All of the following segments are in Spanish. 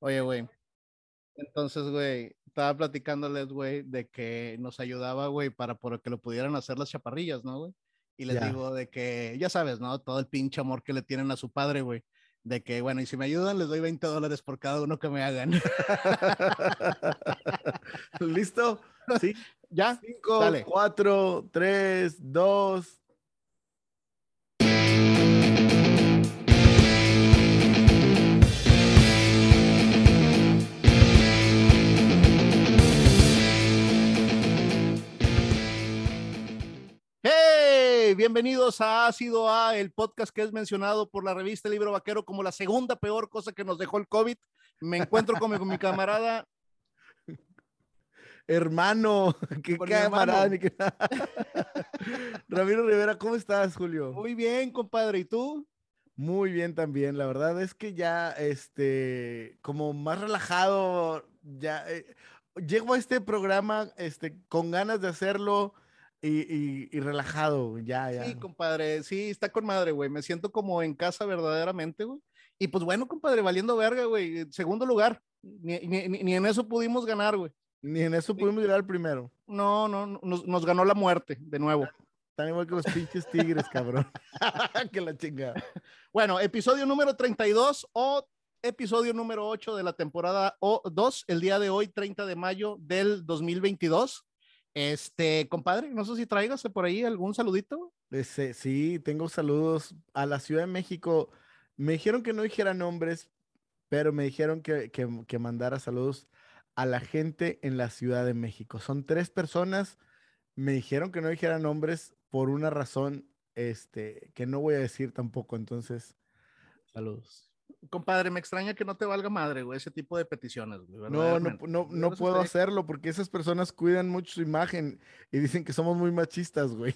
Oye, güey. Entonces, güey, estaba platicándoles, güey, de que nos ayudaba, güey, para que lo pudieran hacer las chaparrillas, ¿no, güey? Y les yeah. digo de que, ya sabes, ¿no? Todo el pinche amor que le tienen a su padre, güey. De que, bueno, y si me ayudan, les doy 20 dólares por cada uno que me hagan. ¿Listo? Sí. ¿Ya? 5, 4, 3, 2, bienvenidos a Ácido A, el podcast que es mencionado por la revista Libro Vaquero como la segunda peor cosa que nos dejó el COVID. Me encuentro con mi, camarada. Hermano, qué camarada. Mi hermano. Ramiro Rivera, ¿cómo estás, Julio? Muy bien, compadre, ¿y tú? Muy bien también, la verdad es que ya, este, como más relajado, ya, eh, llego a este programa, este, con ganas de hacerlo, y, y- y relajado, ya, ya. Sí, compadre. Sí, está con madre, güey. Me siento como en casa verdaderamente, güey. Y pues bueno, compadre, valiendo verga, güey. Segundo lugar. Ni, ni- ni- en eso pudimos ganar, güey. Ni en eso pudimos llegar al primero. No, no, no, nos, nos ganó la muerte de nuevo. Tan igual que los pinches tigres, cabrón. que la chingada. Bueno, episodio número 32 o episodio número 8 de la temporada 2, el día de hoy, 30 de mayo del 2022. Este, compadre, no sé si traigas por ahí algún saludito. Ese, sí, tengo saludos a la Ciudad de México. Me dijeron que no dijera nombres, pero me dijeron que, que, que mandara saludos a la gente en la Ciudad de México. Son tres personas. Me dijeron que no dijera nombres por una razón este, que no voy a decir tampoco. Entonces, saludos. Compadre, me extraña que no te valga madre, güey, ese tipo de peticiones. güey, No, no, no, no puedo hacerlo porque esas personas cuidan mucho su imagen y dicen que somos muy machistas, güey.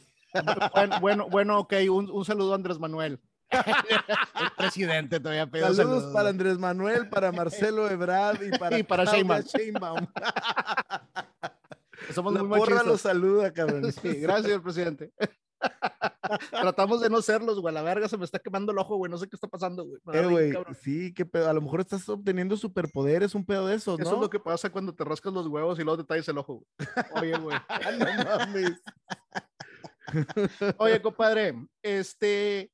Bueno, bueno, bueno, ok, un, un saludo a Andrés Manuel. el presidente todavía pidió Saludos, saludos. para Andrés Manuel, para Marcelo Ebrard y para, Y para Sheinbaum. Sheinbaum. Somos La muy porra los saluda, cabrón. Sí, gracias, presidente. Tratamos de no serlos, güey. La verga se me está quemando el ojo, güey. No sé qué está pasando, güey. Eh, güey, sí, qué pedo. A lo mejor estás obteniendo superpoderes, un pedo de esos, ¿no? Eso es lo que pasa cuando te rascas los huevos y luego te tallas el ojo, güey. Oye, güey. no mames. Oye, compadre, este,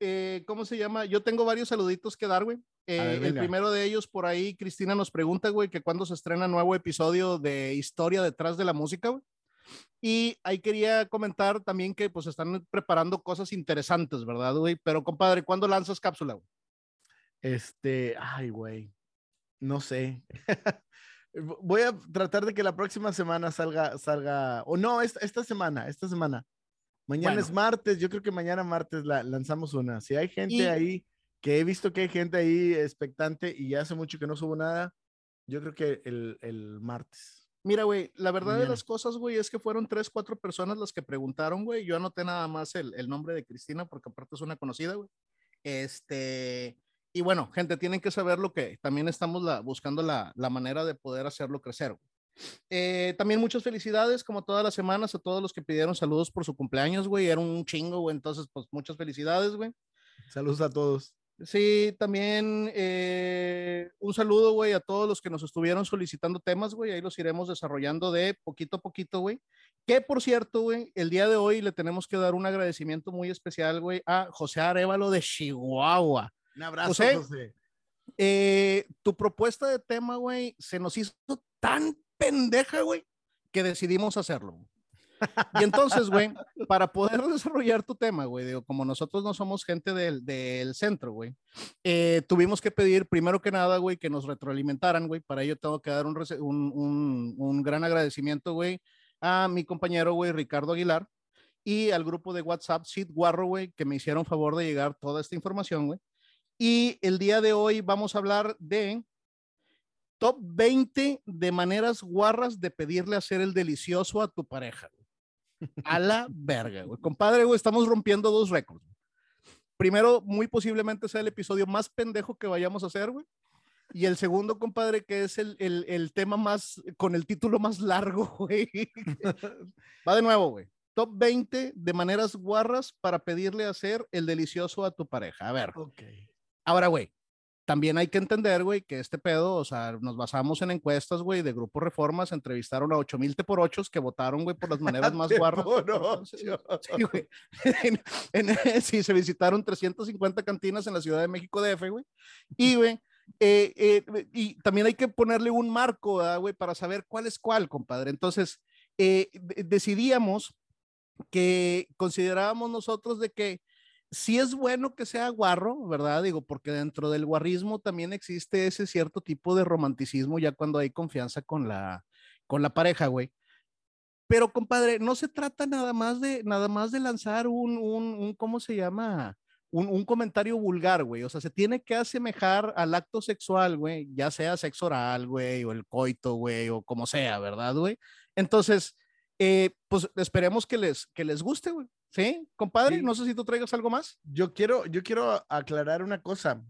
eh, ¿cómo se llama? Yo tengo varios saluditos que dar, güey. Eh, ver, el primero de ellos, por ahí, Cristina nos pregunta, güey, que cuándo se estrena nuevo episodio de Historia detrás de la música, güey. Y ahí quería comentar también que pues están preparando cosas interesantes, ¿verdad, güey? Pero, compadre, ¿cuándo lanzas cápsula, güey? Este, ay, güey. No sé. Voy a tratar de que la próxima semana salga, salga, o no, esta, esta semana, esta semana. Mañana Bueno. es martes, yo creo que mañana martes la, lanzamos una. Si hay gente Y- ahí, que he visto que hay gente ahí expectante y ya hace mucho que no subo nada, yo creo que el, el martes. Mira, güey, la verdad de las cosas, güey, es que fueron tres, cuatro personas las que preguntaron, güey. Yo anoté nada más el, el nombre de Cristina porque aparte es una conocida, güey. Este, y bueno, gente, tienen que saber lo que también estamos la- buscando la, la manera de poder hacerlo crecer. güey. Eh, también muchas felicidades, como todas las semanas, a todos los que pidieron saludos por su cumpleaños, güey. Era un chingo, güey. Entonces, pues muchas felicidades, güey. Saludos a todos. Sí, también eh, un saludo, güey, a todos los que nos estuvieron solicitando temas, güey. Ahí los iremos desarrollando de poquito a poquito, güey. Que por cierto, güey, el día de hoy le tenemos que dar un agradecimiento muy especial, güey, a José Arevalo de Chihuahua. Un abrazo, José. José. Eh, tu propuesta de tema, güey, se nos hizo tan pendeja, güey, que decidimos hacerlo. Y entonces, güey, para poder desarrollar tu tema, güey, como nosotros no somos gente del, del centro, güey, eh, tuvimos que pedir, primero que nada, güey, que nos retroalimentaran, güey. Para ello tengo que dar un, un, un, un gran agradecimiento, güey, a mi compañero, güey, Ricardo Aguilar, y al grupo de WhatsApp, Sid Guarro, güey, que me hicieron favor de llegar toda esta información, güey. Y el día de hoy vamos a hablar de top 20 de maneras guarras de pedirle hacer el delicioso a tu pareja. A la verga, güey. Compadre, güey, estamos rompiendo dos récords. Primero, muy posiblemente sea el episodio más pendejo que vayamos a hacer, güey. Y el segundo, compadre, que es el, el, el tema más, con el título más largo, güey. Va de nuevo, güey. Top 20 de maneras guarras para pedirle hacer el delicioso a tu pareja. A ver, Ok. Ahora, güey, también hay que entender, güey, que este pedo, o sea, nos basamos en encuestas, güey, de Grupo Reformas, entrevistaron a 8000 te por ochos que votaron, güey, por las maneras más guarras. Sí, güey. sí, se visitaron 350 cantinas en la Ciudad de México DF, güey. Y, güey, eh, eh, y también hay que ponerle un marco, güey, para saber cuál es cuál, compadre. Entonces, eh, decidíamos que considerábamos nosotros de que sí es bueno que sea guarro, ¿verdad? Digo, porque dentro del guarrismo también existe ese cierto tipo de romanticismo ya cuando hay confianza con la, con la pareja, güey. Pero, compadre, no se trata nada más de, nada más de lanzar un, un, ¿cómo se llama? Un, un, comentario vulgar, güey. O sea, se tiene que asemejar al acto sexual, güey, ya sea sexo oral, güey, o el coito, güey, o como sea, ¿verdad, güey? Entonces, eh, pues esperemos que les, que les guste, güey. Sí, compadre, no sé si tú traigas algo más. Yo quiero, yo quiero aclarar una cosa.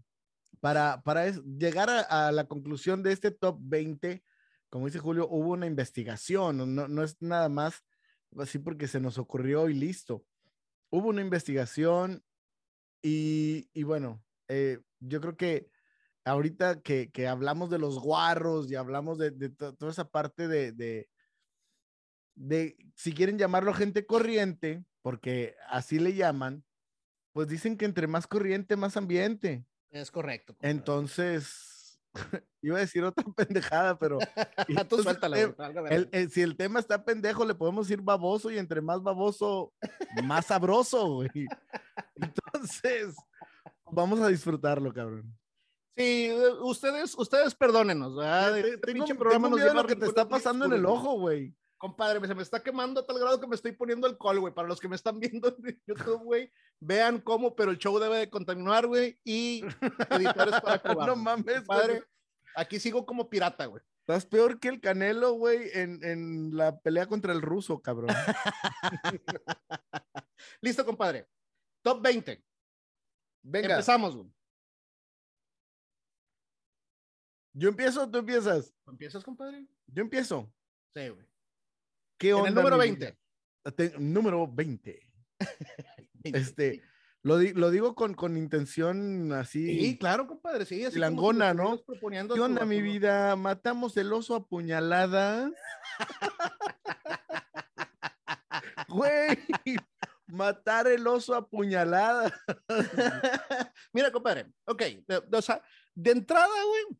Para, para llegar a, la conclusión de este top 20, como dice Julio, hubo una investigación, no, no es nada más así porque se nos ocurrió y listo. Hubo una investigación y, y bueno, eh, yo creo que ahorita que, que, hablamos de los guarros y hablamos de, de toda esa parte de, de, de, si quieren llamarlo gente corriente, porque así le llaman, pues dicen que entre más corriente, más ambiente. Es correcto. Entonces, iba a decir otra pendejada, pero... Tú suéltala, si el tema está pendejo, le podemos decir baboso y entre más baboso, más sabroso, güey. Entonces, vamos a disfrutarlo, cabrón. Sí, ustedes, ustedes perdónenos, ¿verdad? Tengo, programa tengo lo que te está pasando en el ojo, güey compadre, se me está quemando a tal grado que me estoy poniendo alcohol, güey. Para los que me están viendo en YouTube, güey, vean cómo, pero el show debe de continuar, güey, y editores para acabar. no mames, padre. Aquí sigo como pirata, güey. Estás peor que el Canelo, güey, en, en la pelea contra el ruso, cabrón. Listo, compadre. Top 20. Venga. Empezamos, güey. ¿Yo empiezo o tú empiezas? ¿Empiezas, compadre? Yo empiezo. Sí, güey. ¿Qué onda? En el número 20. número 20. este, lo, lo, digo con, con intención así. Sí, claro, compadre, sí. Así langona, ¿no? ¿Qué onda, mi vida? Matamos el oso a puñaladas. Güey, matar el oso a puñaladas. Mira, compadre, ok, o sea, de entrada, güey,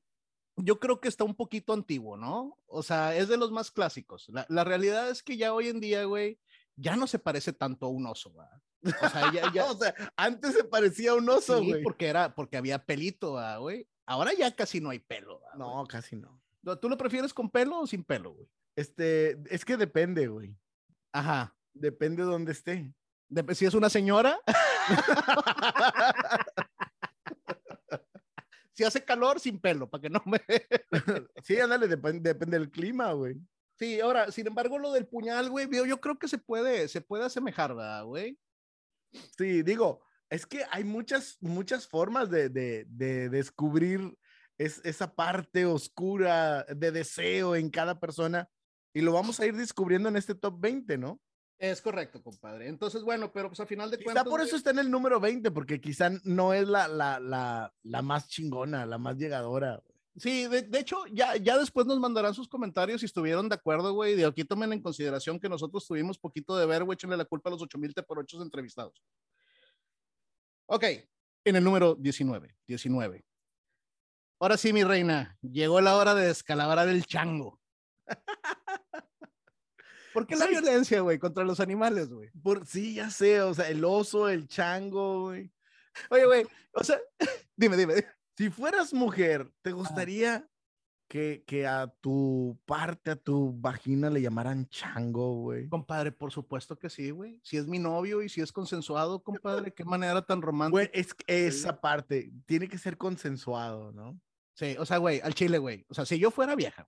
yo creo que está un poquito antiguo, ¿no? O sea, es de los más clásicos. La, la realidad es que ya hoy en día, güey, ya no se parece tanto a un oso, ¿verdad? O sea, ya, ya... o sea, antes se parecía a un oso, güey. Sí, porque era, porque había pelito, güey. Ahora ya casi no hay pelo, ¿verdad, No, casi no. ¿Tú lo prefieres con pelo o sin pelo, güey? Este, es que depende, güey. Ajá. Depende de dónde esté. De, si es una señora. si hace calor, sin pelo, para que no me. sí, ándale, depende, del clima, güey. Sí, ahora, sin embargo, lo del puñal, güey, yo, yo creo que se puede, se puede asemejar, ¿verdad, güey? Sí, digo, es que hay muchas, muchas formas de, de, de descubrir es, esa parte oscura de deseo en cada persona y lo vamos a ir descubriendo en este top 20, ¿no? Es correcto, compadre. Entonces, bueno, pero pues a final de quizá cuentas. por eso está en el número 20, porque quizá no es la, la, la, la más chingona, la más llegadora. Sí, de, de, hecho, ya, ya después nos mandarán sus comentarios si estuvieron de acuerdo, güey. De aquí tomen en consideración que nosotros tuvimos poquito de ver, güey, échenle la culpa a los 8000 te por 8 entrevistados. Ok, en el número 19, 19. Ahora sí, mi reina, llegó la hora de descalabrar el chango. ¿Por qué la violencia, güey, contra los animales, güey? Por, sí, ya sé, o sea, el oso, el chango, güey. Oye, güey, o sea, dime, dime. Si fueras mujer, ¿te gustaría que, que, a tu parte, a tu vagina le llamaran chango, güey? Compadre, por supuesto que sí, güey. Si es mi novio y si es consensuado, compadre, qué manera tan romántica. Güey, es esa parte, tiene que ser consensuado, ¿no? Sí, o sea, güey, al chile, güey. O sea, si yo fuera vieja,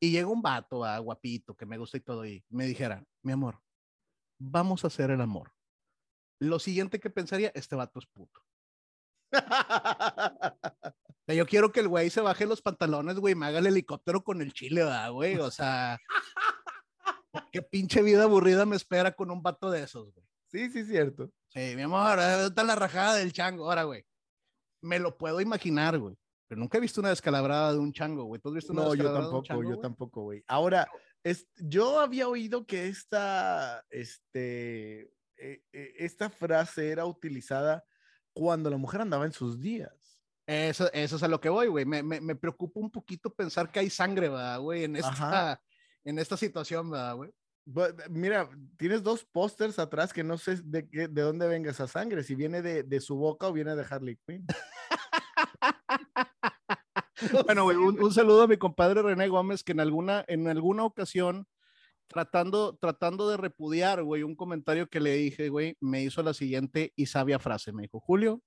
y llega un vato, a ah, guapito, que me gusta y todo, y me dijera, mi amor, vamos a hacer el amor. Lo siguiente que pensaría, este vato es puto. yo quiero que el güey se baje los pantalones, güey, me haga el helicóptero con el chile, güey? O sea, qué pinche vida aburrida me espera con un vato de esos, güey. Sí, sí, cierto. Sí, mi amor, está la rajada del chango. Ahora, güey, me lo puedo imaginar, güey. Pero nunca he visto una descalabrada de un chango, güey. ¿Tú has visto una No, yo descalabrada de un tampoco, chango, yo güey? tampoco, güey. Ahora, es, yo había oído que esta, este, eh, eh, esta frase era utilizada cuando la mujer andaba en sus días. Eso, eso es a lo que voy, güey. Me, me, me preocupa un poquito pensar que hay sangre, ¿verdad, güey? En esta, Ajá. en esta situación, ¿verdad, güey? Mira, tienes dos pósters atrás que no sé de, qué, de dónde venga esa sangre, si viene de, de su boca o viene de Harley Quinn. Bueno, güey, un, un saludo a mi compadre René Gómez, que en alguna, en alguna ocasión, tratando, tratando de repudiar, güey, un comentario que le dije, güey, me hizo la siguiente y sabia frase. Me dijo, Julio,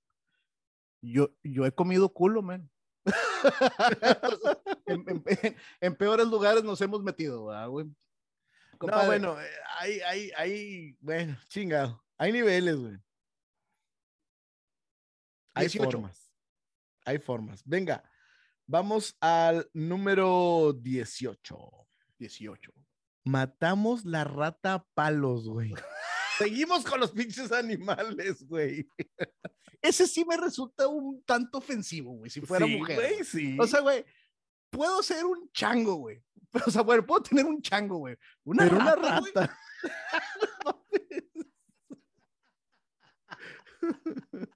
yo, yo he comido culo, man. en, en- en- en peores lugares nos hemos metido, ¿verdad, güey. No, bueno, eh, hay, hay, hay, bueno, chingado, hay niveles, güey. Hay 18. formas. Hay formas. Venga, vamos al número 18. 18. Matamos la rata a palos, güey. Seguimos con los pinches animales, güey. Ese sí me resulta un tanto ofensivo, güey, si fuera Sí, mujer. güey, güey. sí. O sea, güey, puedo ser un chango, güey. O sea, bueno, puedo tener un chango, güey. Una pero una rata, güey.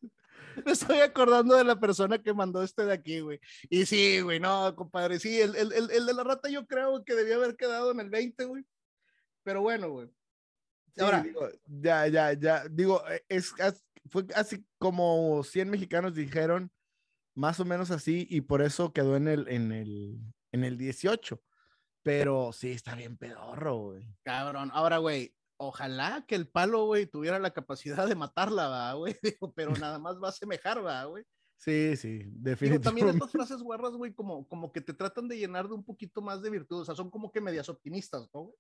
Me estoy acordando de la persona que mandó este de aquí, güey. Y sí, güey, no, compadre, sí, el, el, el, el de la rata yo creo que debía haber quedado en el 20, güey. Pero bueno, güey. Sí, Ahora- digo, ya, ya, ya. Digo, eh, es, as- fue así como 100 mexicanos dijeron, más o menos así, y por eso quedó en el, en el, en el 18. Pero sí, está bien pedorro, güey. Cabrón. Ahora, güey, ojalá que el palo, güey, tuviera la capacidad de matarla, güey. Digo, pero nada más va a semejar, güey. Sí, sí, Digo, definitivamente. también estas frases guarras, güey, como, como que te tratan de llenar de un poquito más de virtud. O sea, son como que medias optimistas, ¿no? güey?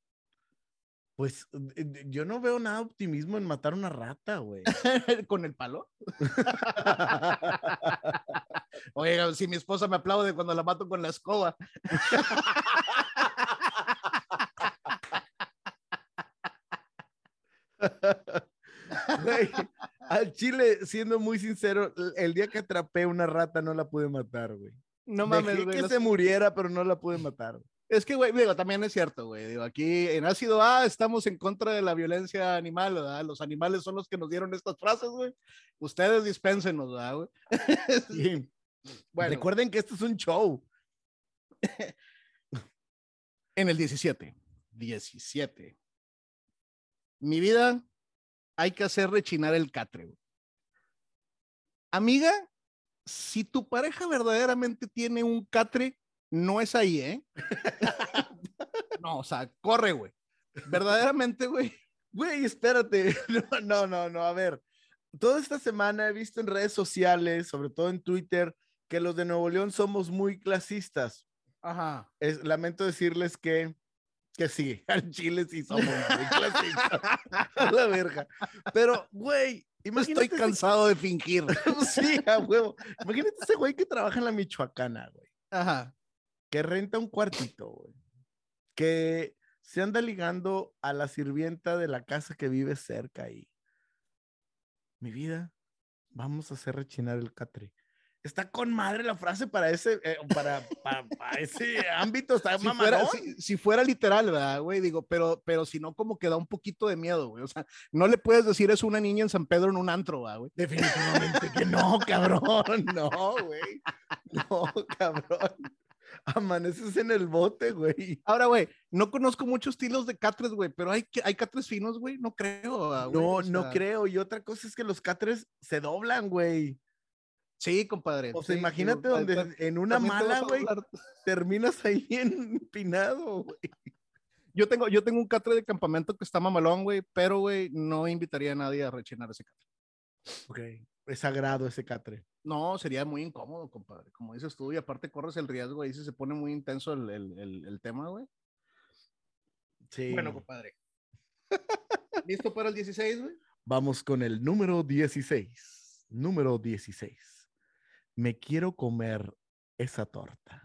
Pues yo no veo nada de optimismo en matar una rata, güey. Con el palo. Oiga, si mi esposa me aplaude cuando la mato con la escoba. Güey, al chile, siendo muy sincero, el- día que atrapé una rata no la pude matar, güey. No Dejé mames, güey. que se muriera, pero no la pude matar. güey. Es que, güey, digo, también es cierto, güey. Digo, aquí en Ácido A estamos en contra de la violencia animal, ¿verdad? Los animales son los que nos dieron estas frases, güey. Ustedes dispénsenos, ¿verdad, güey? Sí. Bueno, Recuerden que esto es un show. en el 17. 17. Mi vida, hay que hacer rechinar el catre, güey. Amiga, si tu pareja verdaderamente tiene un catre, no es ahí, ¿eh? no, o sea, corre, güey. Verdaderamente, güey. Güey, espérate. No, no, no, no. A ver, toda esta semana he visto en redes sociales, sobre todo en Twitter, que los de Nuevo León somos muy clasistas. Ajá. Es, lamento decirles que, que sí, al Chile sí somos muy clasistas. A la verga. Pero, güey, imagínate. Estoy cansado de fingir. Sí, a huevo. Imagínate ese güey que trabaja en la Michoacana, güey. Ajá. que renta un cuartito, güey. Que se anda ligando a la sirvienta de la casa que vive cerca ahí. Mi vida, vamos a hacer rechinar el catre. Está con madre la frase para ese, eh, para, para, para ese ámbito, está Si fuera, si, si fuera literal, ¿verdad, güey? Digo, pero, pero si no, como que da un poquito de miedo, güey. O sea, no le puedes decir es una niña en San Pedro en un antro, ¿verdad, güey. Definitivamente que no, cabrón. No, güey. No, cabrón. Amaneces en el bote, güey. Ahora, güey, no conozco muchos estilos de catres, güey, pero hay, hay catres finos, güey, no creo. No, O no creo. Y otra cosa es que los catres se doblan, güey. Sí, compadre. O sea, sí, imagínate digo, donde en una mala, güey, terminas ahí empinado, güey. Yo tengo, yo tengo un catre de campamento que está mamalón, güey, pero, güey, no invitaría a nadie a rechinar ese catre. Ok. Es sagrado ese catre. No, sería muy incómodo, compadre. Como dices tú, y aparte corres el riesgo ahí si se pone muy intenso el, el, el, el tema, güey. Sí. Bueno, compadre. ¿Listo para el 16, güey? Vamos con el número 16. Número 16. Me quiero comer esa torta.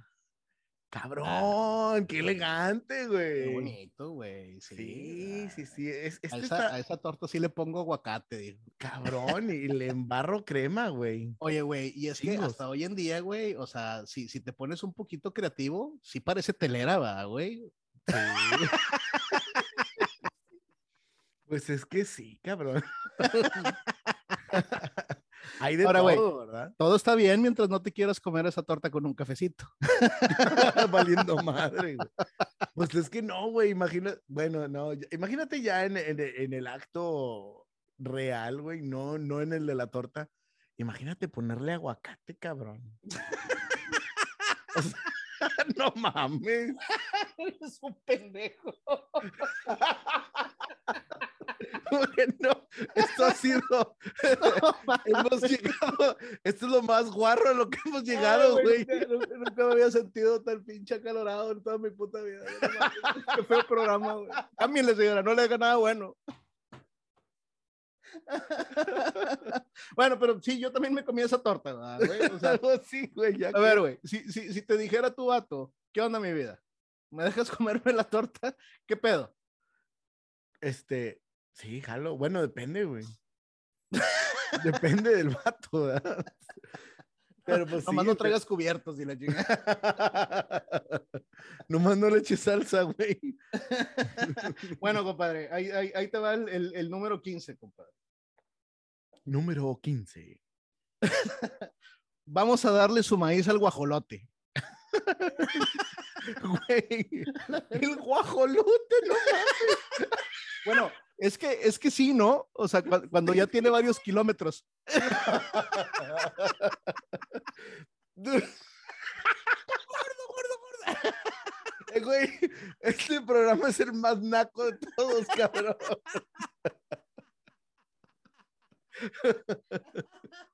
Cabrón, qué elegante, güey. Qué bonito, güey. Sí, Sí, sí, sí. Es, A esa, está a esa torta sí le pongo aguacate, digo. cabrón y le embarro crema, güey. Oye, güey, y es que hasta hoy en día, güey, o sea, si, si te pones un poquito creativo, sí parece telera, va, güey. Pues es que sí, cabrón. Hay de Ahora, todo, ¿verdad? Todo está bien mientras no te quieras comer esa torta con un cafecito. Valiendo madre, güey. Pues es que no, güey, imagina, bueno, no, imagínate ya en, en- en el acto real, güey, no, no en el de la torta. Imagínate ponerle aguacate, cabrón. O sea, no mames. Eres un pendejo. Bueno, esto ha sido, hemos llegado, esto es lo más guarro a lo que hemos llegado, güey. Nunca, me había sentido tan pinche acalorado en toda mi puta vida. Qué feo programa, güey. Cámbienle, señora, no le haga nada bueno. bueno, pero sí, yo también me comí esa torta, ¿verdad, güey. O sea, así, güey, ya a que- ver, güey, si, si, si te dijera tu vato, ¿qué onda mi vida? ¿Me dejas comerme la torta? ¿Qué pedo? Este, sí, jalo. Bueno, depende, güey. depende del vato, ¿verdad? Pero pues Nomás sí, no güey. traigas cubiertos y la chingada. Nomás no le eches salsa, güey. Bueno, compadre, ahí, ahí, ahí te va el, el, el número 15, compadre. Número 15. Vamos a darle su maíz al guajolote. Güey, el guajolote, ¿no? Bueno, es que, es que sí, ¿no? O sea, cua- cuando ya tiene varios kilómetros. Eh, Güey, este programa es el más naco de todos, cabrón.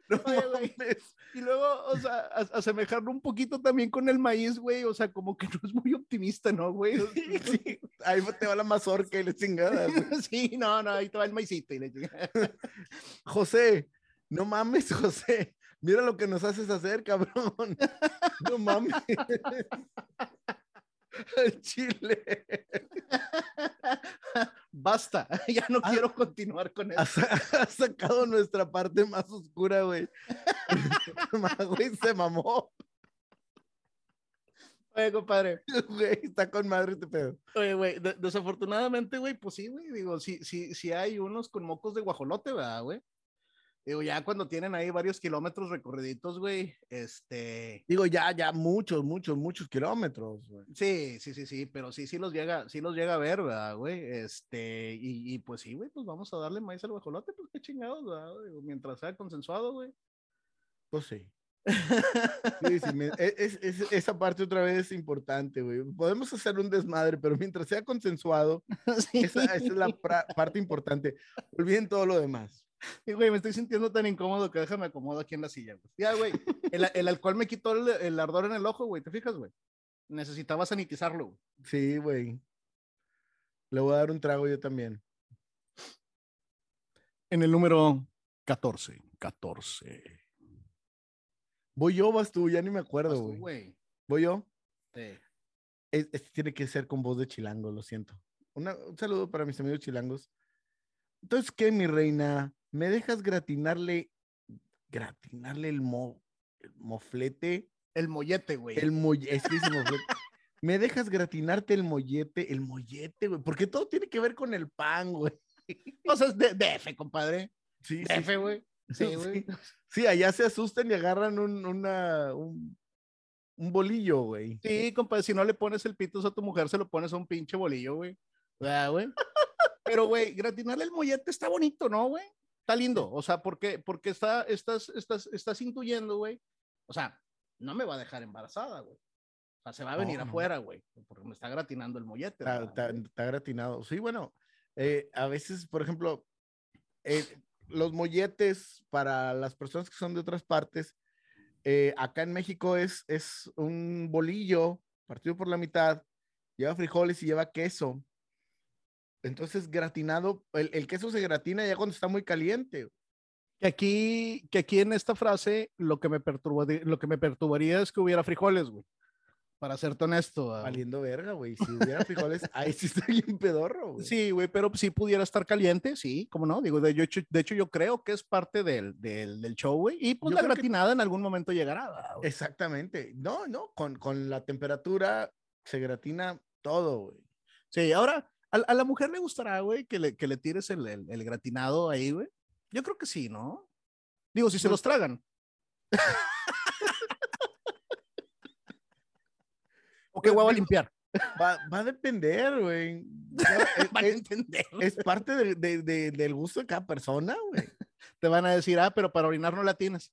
No Oye, güey. mames. Y luego, o sea, a- asemejarlo un poquito también con el maíz, güey. O sea, como que no es muy optimista, ¿no, güey? Sí, ahí te va la mazorca y la chingada, güey. Sí, no, no, ahí te va el maicito y la chingada. José, no mames, José. Mira lo que nos haces hacer, cabrón. No mames. El chile. Basta, ya no Ah. quiero continuar con eso. sa- ha sacado nuestra parte más oscura, güey. Güey, se mamó. Oye, compadre. Güey, está con madre este pedo. Oye, güey, de- desafortunadamente, güey, pues sí, güey, digo, sí, sí, sí hay unos con mocos de guajolote, ¿verdad, güey? Digo, ya cuando tienen ahí varios kilómetros recorriditos, güey, este, Digo, ya, ya, muchos, muchos, muchos kilómetros, güey. sí, sí, sí, sí, pero sí, sí los llega, sí los llega a ver, ¿verdad, güey? Este, y, y pues sí, güey, pues vamos a darle maíz al guajolote, pues qué chingados, ¿verdad? Digo, mientras sea consensuado, güey. Pues sí. Sí, sí, me- e- es, es- esa parte otra vez es importante, güey. Podemos hacer un desmadre, pero mientras sea consensuado, Sí. esa, esa es la pra- parte importante. Olviden todo lo demás. Sí, güey, me estoy sintiendo tan incómodo que déjame acomodo aquí en la silla, güey. Ya, güey, el, el alcohol me quitó el, el ardor en el ojo, güey, ¿te fijas, güey? Necesitaba sanitizarlo, güey. Sí, güey. Le voy a dar un trago yo también. En el número 14. 14. Voy yo, vas tú, ya ni me acuerdo, güey. güey. Voy yo. Sí. Es- Este tiene que ser con voz de chilango, lo siento. Una- un saludo para mis amigos chilangos. Entonces, ¿qué, mi reina? ¿Me dejas gratinarle, gratinarle el, mo, el moflete? El mollete, güey. El mollete, es que dice moflete. ¿Me dejas gratinarte el mollete? El mollete, güey. Porque todo tiene que ver con el pan, güey. Cosas de DF, compadre. Sí, sí, DF, güey. Sí, güey. Sí, allá se asustan y agarran un, una, un, un bolillo, güey. Sí, compadre, si no le pones el pitos a tu mujer, se lo pones a un pinche bolillo, güey. ¿Verdad, güey? Pero, güey, gratinarle el mollete está bonito, ¿no, güey? Está lindo. O sea, porque, porque está, estás, estás, estás intuyendo, güey. O sea, no me va a dejar embarazada, güey. O sea, se va a venir No, no. afuera, güey. Porque me está gratinando el mollete. Está gratinado. Sí, bueno, eh, a veces, por ejemplo, eh, los molletes para las personas que son de otras partes, eh, acá en México es, es un bolillo partido por la mitad, lleva frijoles y lleva queso. Entonces, gratinado, el, el queso se gratina ya cuando está muy caliente. Que aquí, que aquí en esta frase lo que me perturbaría, lo que me perturbaría es que hubiera frijoles, güey. Para serte honesto. ah, güey. Valiendo verga, güey. Si hubiera frijoles, ahí sí está bien pedorro, güey. Sí, güey, pero sí pudiera estar caliente, sí, cómo no. Digo, de hecho, de hecho yo creo que es parte del, del, del show, güey. Y pues Yo la que- gratinada en algún momento llegará. ¿verdad, güey? Exactamente. No, no, con, con la temperatura se gratina todo, güey. Sí, ahora, a, a la mujer le gustará, güey, que le, que le tires el, el, el gratinado ahí, güey. Yo creo que sí, ¿no? Digo, si se Pues los tragan. ¿O qué Pues, hueva digo, limpiar? Va, va a depender, güey. Es- Van a entender. es parte de- de- de- del gusto de cada persona, güey. Te van a decir, ah, pero para orinar no la tienes.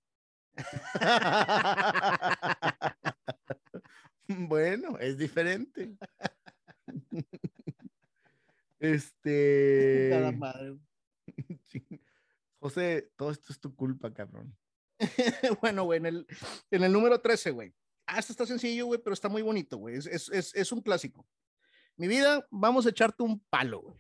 Bueno, es diferente. Este. Nada madre. José, todo esto es tu culpa, cabrón. bueno, güey, en el, en el número 13, güey. Ah, este está sencillo, güey, pero está muy bonito, güey. Es, es, es, es un clásico. Mi vida, vamos a echarte un palo, güey.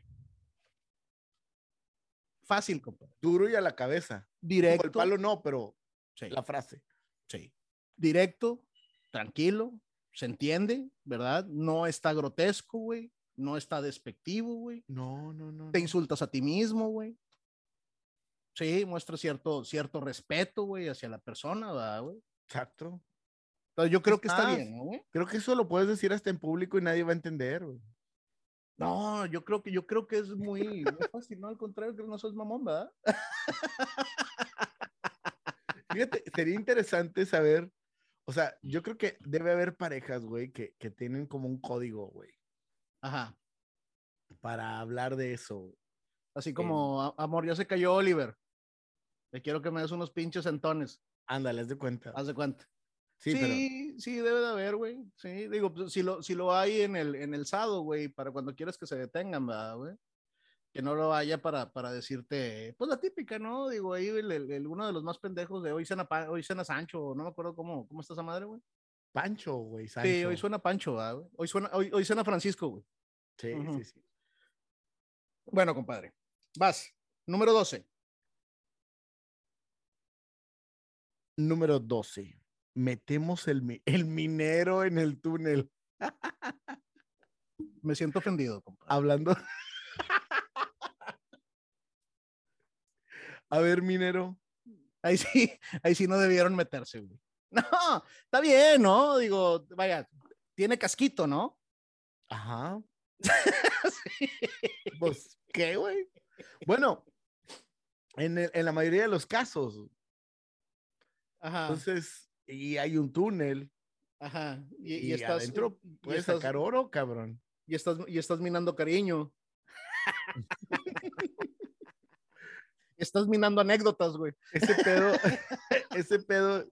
Fácil, compadre. Duro y a la cabeza. Directo. el palo no, pero Sí, la frase. sí. Directo, tranquilo, se entiende, ¿verdad? No está grotesco, güey. No está despectivo, güey. No, no, no. Te insultas a ti mismo, güey. Sí, muestra cierto, cierto respeto, güey, hacia la persona, ¿verdad, güey? Exacto. Entonces yo creo que está bien, ¿no, güey? Creo que eso lo puedes decir hasta en público y nadie va a entender, güey. No, yo creo que yo creo que es muy, muy fácil, ¿no? Al contrario, creo que no sos mamón, ¿verdad? Fíjate, sería interesante saber, o sea, yo creo que debe haber parejas, güey, que, que tienen como un código, güey, Ajá. para hablar de eso. Así como, "A- amor, ya se cayó Oliver. Le quiero que me des unos pinches entones. Ándale, haz de cuenta. Haz de cuenta. Sí, Sí, pero sí, debe de haber, güey. Sí, digo, pues, si lo, si lo hay en el, en el sado, güey, para cuando quieras que se detengan, ¿verdad, güey? Que no lo haya para, para decirte, pues la típica, ¿no? Digo, ahí el, el- el- uno de los más pendejos de hoy cena, hoy cena Sancho, no me acuerdo cómo, cómo está esa madre, güey. Pancho, güey, Sí, hoy suena Pancho, ¿verdad, güey? Hoy, suena, hoy, hoy cena Francisco, güey. Sí, sí, sí. Bueno, compadre. Vas. Número 12. Número 12. Metemos el, el minero en el túnel. Me siento ofendido, compadre. Hablando. A ver, minero. Ahí sí, ahí sí no debieron meterse, güey. No, está bien, ¿no? Digo, vaya, tiene casquito, ¿no? Ajá. Pues, ¿qué, güey? Bueno, en, el- en la mayoría de los casos. Ajá, Entonces, y hay un túnel. ajá. Y, Y, y estás, adentro y puedes estás- sacar oro, cabrón. y estás, y estás minando cariño. estás minando anécdotas, güey. Ese pedo, ese pedo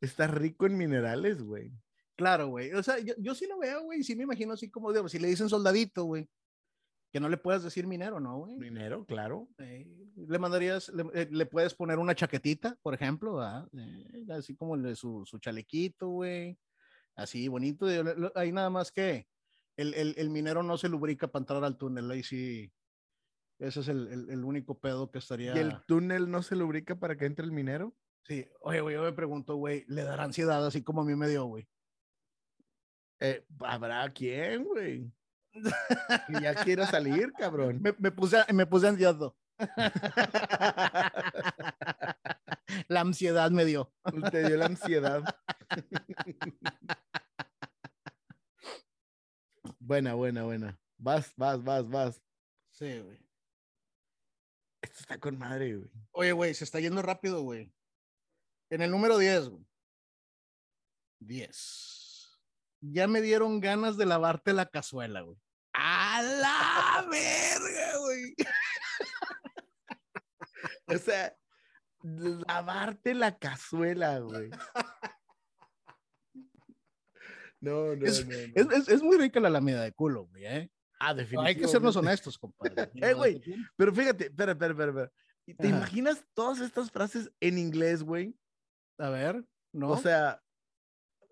está rico en minerales, güey. Claro, güey. O sea, yo, yo sí lo veo, güey. Sí me imagino así como, digo, si le dicen soldadito, güey. Que no le puedas decir minero, ¿no, güey? Minero, claro. Eh, le mandarías, le, eh, le puedes poner una chaquetita, por ejemplo. Eh, así como el de su, su chalequito, güey. Así bonito. Ahí nada más que el, el, el minero no se lubrica para entrar al túnel. Ahí sí. Ese es el, el, el único pedo que estaría. ¿Y el túnel no se lubrica para que entre el minero? Sí, oye, güey, yo me pregunto, güey, ¿le dará ansiedad así como a mí me dio, güey? Eh, ¿Habrá quién, güey? Ya quiera salir, cabrón. Me, me puse, me puse ansioso. La ansiedad me dio. Te dio la ansiedad. Buena, buena, buena. Vas, vas, vas, vas. Sí, güey. Esto está con madre, güey. Oye, güey, se está yendo rápido, güey. En el número 10, güey. 10. Ya me dieron ganas de lavarte la cazuela, güey. ¡A la verga, güey! O sea, lavarte la cazuela, güey. No, no, Es- no, no. Es, es, es muy rica la lamida de culo, güey, ¿eh? Ah, Hay que sernos definitivamente. honestos, compadre. Eh, güey, Pero fíjate, espera, espera, espera. espera. ¿Te Ajá. imaginas todas estas frases en inglés, güey? A ver, ¿no? O sea,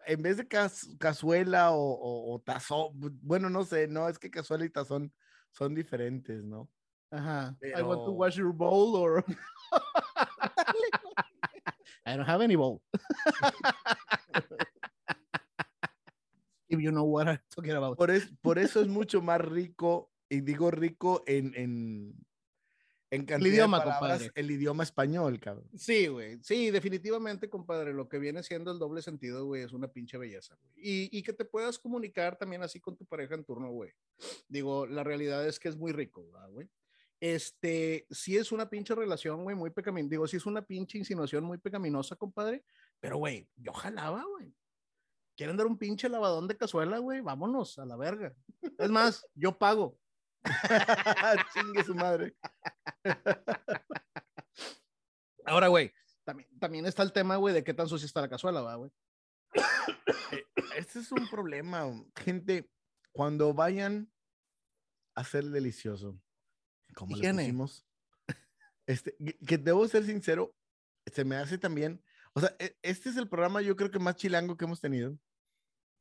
en vez de cas- cazuela o, o- o tazón, bu- bueno, no sé, no, es que cazuela y tazón son diferentes, ¿no? Ajá. I want to wash your bowl or... I don't have any bowl. If you know what I'm talking about. Por, es- por eso es mucho más rico, y digo rico en, en, en de idioma, palabras, compadre. el idioma español, cabrón. Sí, güey. Sí, definitivamente, compadre. Lo que viene siendo el doble sentido, güey, es una pinche belleza, güey. Y, y que te puedas comunicar también así con tu pareja en turno, güey. Digo, la realidad es que es muy rico, ¿verdad, güey. Este, sí es una pinche relación, güey, muy pecaminosa. Digo, sí es una pinche insinuación muy pecaminosa, compadre. Pero, güey, yo jalaba, güey. ¿Quieren dar un pinche lavadón de cazuela, güey? Vámonos a la verga. Es más, yo pago. Chingue su madre. Ahora, güey, también, también está el tema, güey, de qué tan sucia está la cazuela, ¿va, güey. Este es un problema, gente. Cuando vayan a ser delicioso, como le pusimos, este, que- que debo ser sincero, se me hace también, o sea, e- este es el programa yo creo que más chilango que hemos tenido,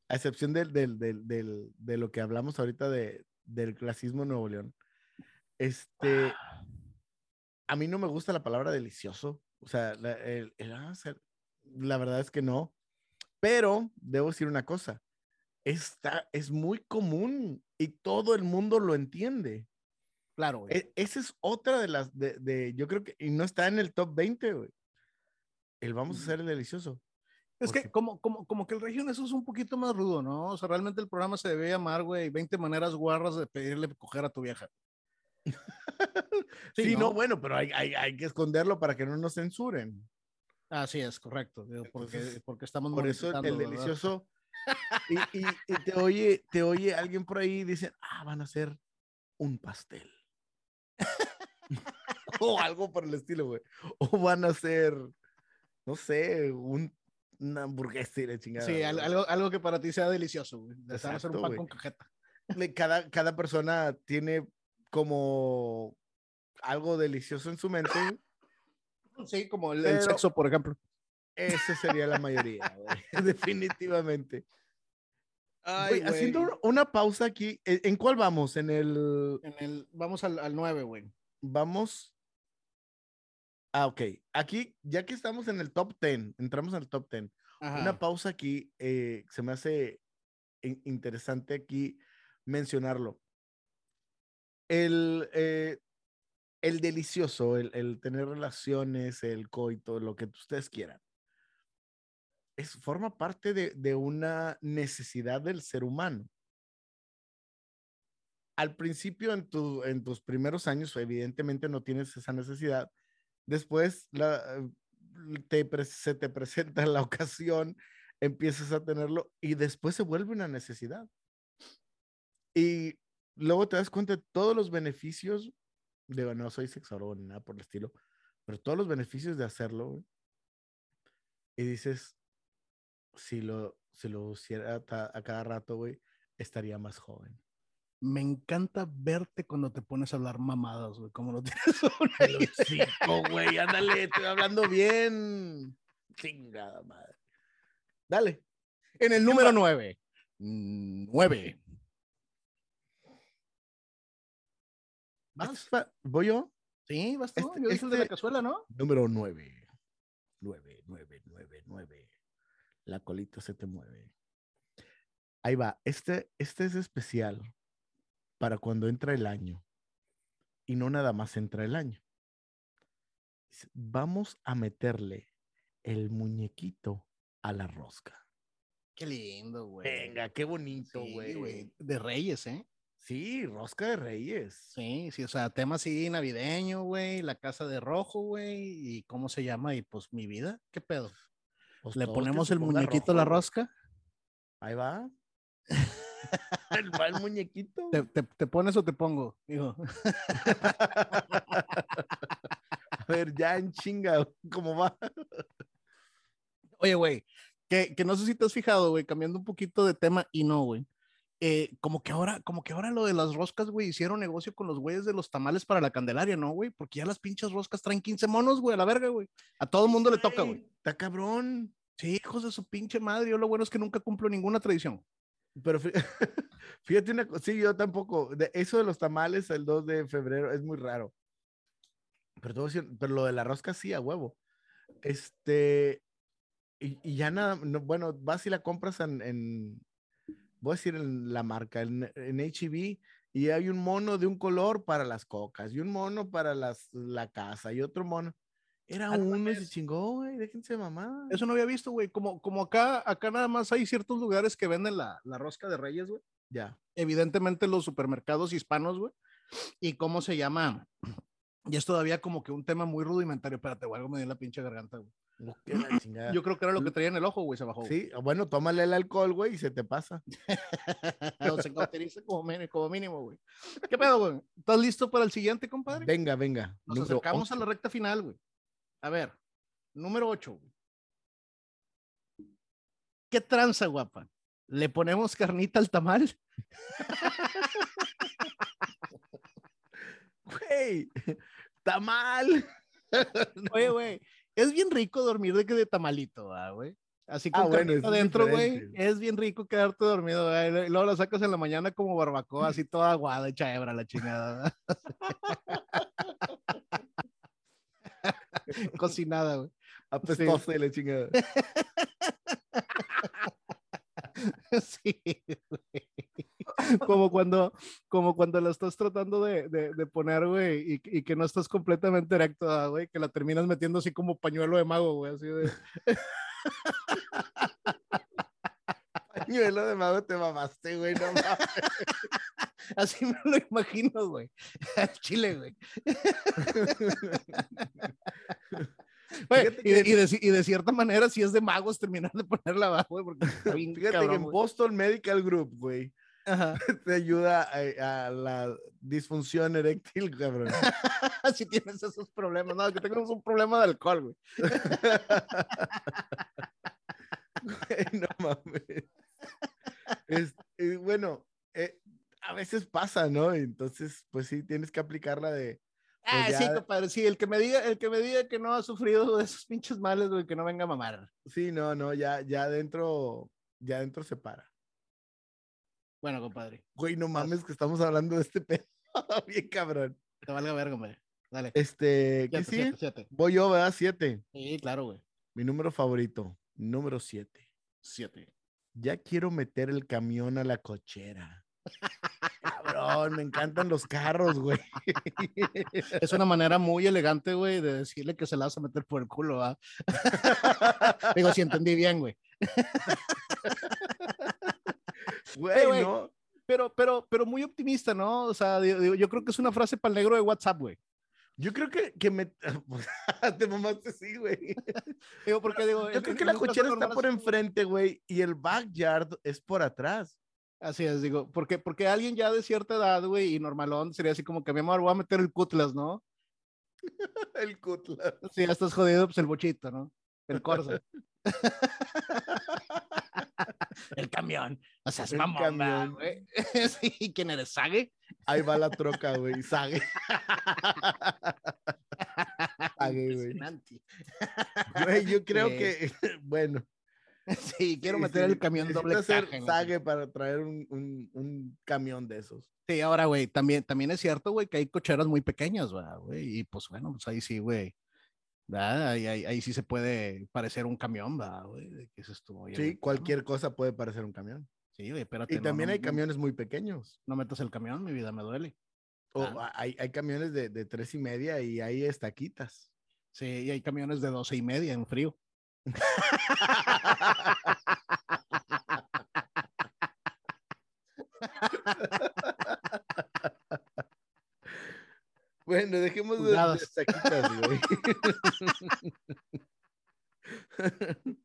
a excepción del, del, del, del- de lo que hablamos ahorita de, del clasismo en Nuevo León. Este, a mí no me gusta la palabra delicioso, o sea, la, el- el, ah, ser- la verdad es que no, pero debo decir una cosa, esta es muy común y todo el mundo lo entiende. Claro, güey. E- esa es otra de las, de, de- yo creo que, y no está en el top 20, güey. El vamos a hacer el delicioso. Es que como, como, como que el región eso es un poquito más rudo, ¿no? O sea, realmente el programa se debe llamar, güey, 20 maneras guarras de pedirle coger a tu vieja. Sí, Sí, no, ¿no? bueno, pero hay, hay, hay que esconderlo para que no nos censuren. Así es, correcto. digo, porque, Entonces, porque estamos Por eso el delicioso. Y, y- y te oye, te oye alguien por ahí y dicen, ah, van a hacer un pastel. o algo por el estilo, güey. O van a hacer, no sé, un, una hamburguesa y la chingada. Sí, al- algo, algo que para ti sea delicioso, güey. De hacer un Exacto, pan güey. con cajeta. Cada, cada persona tiene como algo delicioso en su mente. güey. Sí, como el, sexo, por ejemplo. Esa sería la mayoría, güey, definitivamente. Ay, Güey, haciendo un- una pausa aquí, ¿en en cuál vamos? En el, En el, vamos al, al 9, güey. vamos. Ah, ok. Aquí, ya que estamos en el top 10, entramos en el top 10. Ajá. Una pausa aquí, eh, se me hace in- interesante aquí mencionarlo. El, eh, el delicioso, el, el tener relaciones, el coito, lo que ustedes quieran, es, forma parte de, de una necesidad del ser humano. Al principio, en, tu, en tus primeros años, evidentemente no tienes esa necesidad. Después la, te, se te presenta la ocasión, empiezas a tenerlo y después se vuelve una necesidad. Y luego te das cuenta de todos los beneficios, digo, no soy sexólogo ni nada por el estilo, pero todos los beneficios de hacerlo. Y dices, si lo, si lo hiciera a cada rato, güey, estaría más joven. Me encanta verte cuando te pones a hablar mamadas, güey. Como no tienes una hocico, güey, ándale, estoy hablando bien. Chingada madre. Dale. En el número 9. 9. Este ¿Vas? ¿Voy yo? Sí, vas tú. Este- Yo el de la este- cazuela, ¿no? Número 9. 9, 9, 9, 9. La colita se te mueve. Ahí va. Este, este es especial para cuando entra el año. Y no nada más entra el año. Vamos a meterle el muñequito a la rosca. Qué lindo, güey. Venga, qué bonito, Sí, güey. De Reyes, ¿eh? Sí, rosca de reyes. Sí, sí, o sea, tema así navideño, güey, la casa de rojo, güey, y cómo se llama, y pues mi vida, ¿qué pedo? Pues ¿Le ponemos el muñequito a la rosca? Ahí va. El muñequito. ¿Te, te, te pones o te pongo? Digo, A ver, ya en chinga, ¿cómo va? oye, güey, que, que no sé si te has fijado, güey, cambiando un poquito de tema y no, güey. eh, como que ahora, como que ahora lo de las roscas, güey, hicieron negocio con los güeyes de los tamales para la Candelaria, ¿no, güey? Porque ya las pinches roscas traen 15 monos, güey, a la verga, güey. A todo el mundo le toca, güey. Está cabrón. Sí, hijos de su pinche madre. Yo lo bueno es que nunca cumplo ninguna tradición. Pero fí- fíjate una cosa, sí, yo tampoco. De eso de los tamales el 2 de febrero es muy raro. Pero, lo de la rosca sí, a huevo. Este, y, ya nada, no, bueno, vas y la compras en, voy a decir en la marca, en, en HEB, y hay un mono de un color para las cocas, y un mono para las, la casa, y otro mono. Era Ah, no uno y se chingó, güey, déjense de mamá. Eso no había visto, güey. Como, como acá, acá nada más hay ciertos lugares que venden la, la rosca de reyes, güey. Ya. Evidentemente los supermercados hispanos, güey. ¿Y cómo se llama? Y es todavía como que un tema muy rudimentario. Espérate, güey, algo me dio la pinche garganta, güey. Yo creo que era lo que traía en el ojo, güey, se bajó. güey. Sí, bueno, tómale el alcohol, güey, y se te pasa. o se como, mini- como mínimo, güey. ¿Qué pedo, güey? ¿Estás listo para el siguiente, compadre? Venga, venga. Nos acercamos a la recta final, güey. A ver, número 8. ¿Qué tranza, guapa? ¿Le ponemos carnita al tamal? Güey, está mal. Oye, güey, es bien rico dormir de que de tamalito, ¿va, güey. Así Ah, con bueno, es adentro, güey. Es bien rico quedarte dormido, güey. Luego la sacas en la mañana como barbacoa, así toda aguada, hecha hebra la chingada. Cocinada, güey. Apestosa y la chingada. Sí, güey. Como cuando, como cuando la estás tratando de, de, de poner, güey, y, y que no estás completamente erecto, güey, que la terminas metiendo así como pañuelo de mago, güey, así de... Pañuelo de mago te mamaste, güey, no mames. Así me lo imagino, güey. Chile, güey. Y, de, que- y, de, y de cierta manera, si es de magos, terminar de ponerla abajo, güey, porque está bien Fíjate que en güey. Boston Medical Group, güey, Ajá. te ayuda a, a la disfunción eréctil, cabrón. si tienes esos problemas, no, que tengas un problema de alcohol, güey. Güey, no mames. Es- bueno, eh, a veces pasa, ¿no? Entonces, pues sí, tienes que aplicarla de. Ah, Pues sí, ya- compadre, sí, el que me diga, el que me diga que no ha sufrido de esos pinches males, güey, que no venga a mamar. Sí, no, no, ya, ya adentro, ya adentro se para. Bueno, compadre, Güey, no mames que estamos hablando de este pedo. Bien cabrón. te valga verga, hombre. Dale. Este, ¿qué Siete, siete, siete. Voy yo, ¿verdad? Siete. Sí, claro, güey. Mi número favorito, número siete. Siete. Ya quiero meter el camión a la cochera. Cabrón, me encantan los carros, güey. Es una manera muy elegante, güey, de decirle que se la vas a meter por el culo, ¿va? Digo, si entendí bien, güey. Güey. ¿no? Pero, pero, pero muy optimista, ¿no? O sea, digo, yo creo que es una frase para el negro de WhatsApp, güey. Yo creo que, que me... Te mamaste, sí, güey. Digo, porque digo, Yo creo que la cochera está por enfrente, güey, y el backyard es por atrás. Así es, digo, porque, porque alguien ya de cierta edad, güey, y normalón, sería así como que mi amor, voy a meter el cutlas, ¿no? El cutla. Si ya estás jodido, pues el bochito, ¿no? El Corsa. el camión. O sea, es El mamón, ¿verdad, camión. güey. sí, ¿quién eres? ¿Sague? Ahí va la troca, güey. Sague. Sague, güey. Güey, yo creo Sí. que, bueno. Sí, quiero sí, meter sí, el camión necesito doble hacer caja. Sague para traer un, un, un camión de esos. Sí, ahora, güey, también, también es cierto, güey, que hay cocheras muy pequeñas, ¿verdad, güey? Y pues bueno, pues ahí sí, güey. Ahí, ahí, ahí sí se puede parecer un camión, ¿verdad, güey? Oye, Sí, cualquier cosa puede parecer un camión. Sí, güey, espérate. Y no, también no, hay camiones muy pequeños. No metas el camión, mi vida me duele. O Ah. hay, hay camiones de, de tres y media y hay estaquitas. Sí, y hay camiones de doce y media en frío. Bueno, dejemos de, de güey.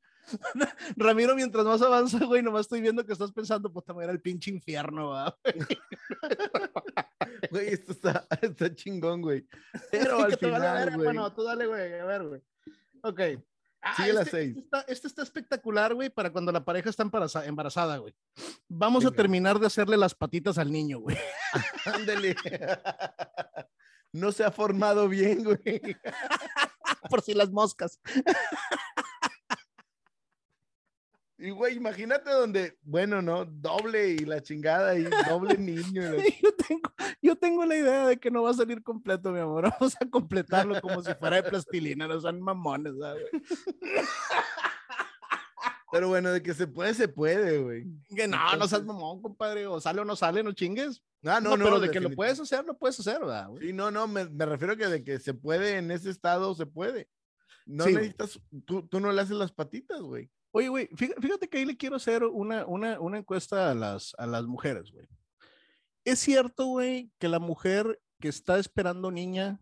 Ramiro, mientras más avanza, güey, nomás estoy viendo que estás pensando, puta, era el pinche infierno, ¿verdad? Güey, esto está, está chingón, güey. Pero al final, güey. Bueno, tú dale, güey, a ver, güey. Ok. Ah, Sigue la este, seis. Este está, este está espectacular, güey, para cuando la pareja está embaraza- embarazada, güey. Vamos a terminar de hacerle las patitas al niño, güey. Ándale. No se ha formado bien, güey. Por si las moscas. Y, güey, imagínate donde, bueno, no, doble y la chingada y doble niño. y Yo tengo, yo tengo la idea de que no va a salir completo, mi amor. Vamos a completarlo como si fuera de plastilina, no son mamones, ¿sabes? Pero bueno, de que se puede, se puede, güey. Que no, no seas mamón, compadre. O sale o no sale, no chingues. Ah, no, no. pero de que lo puedes hacer, lo puedes hacer, ¿verdad? güey? Sí, no, no, me, me refiero a que de que se puede en ese estado, se puede. No Sí, necesitas, tú, tú no le haces las patitas, güey. Oye, güey, fí- fíjate que ahí le quiero hacer una, una, una encuesta a las, a las mujeres, güey. ¿Es cierto, güey, que la mujer que está esperando niña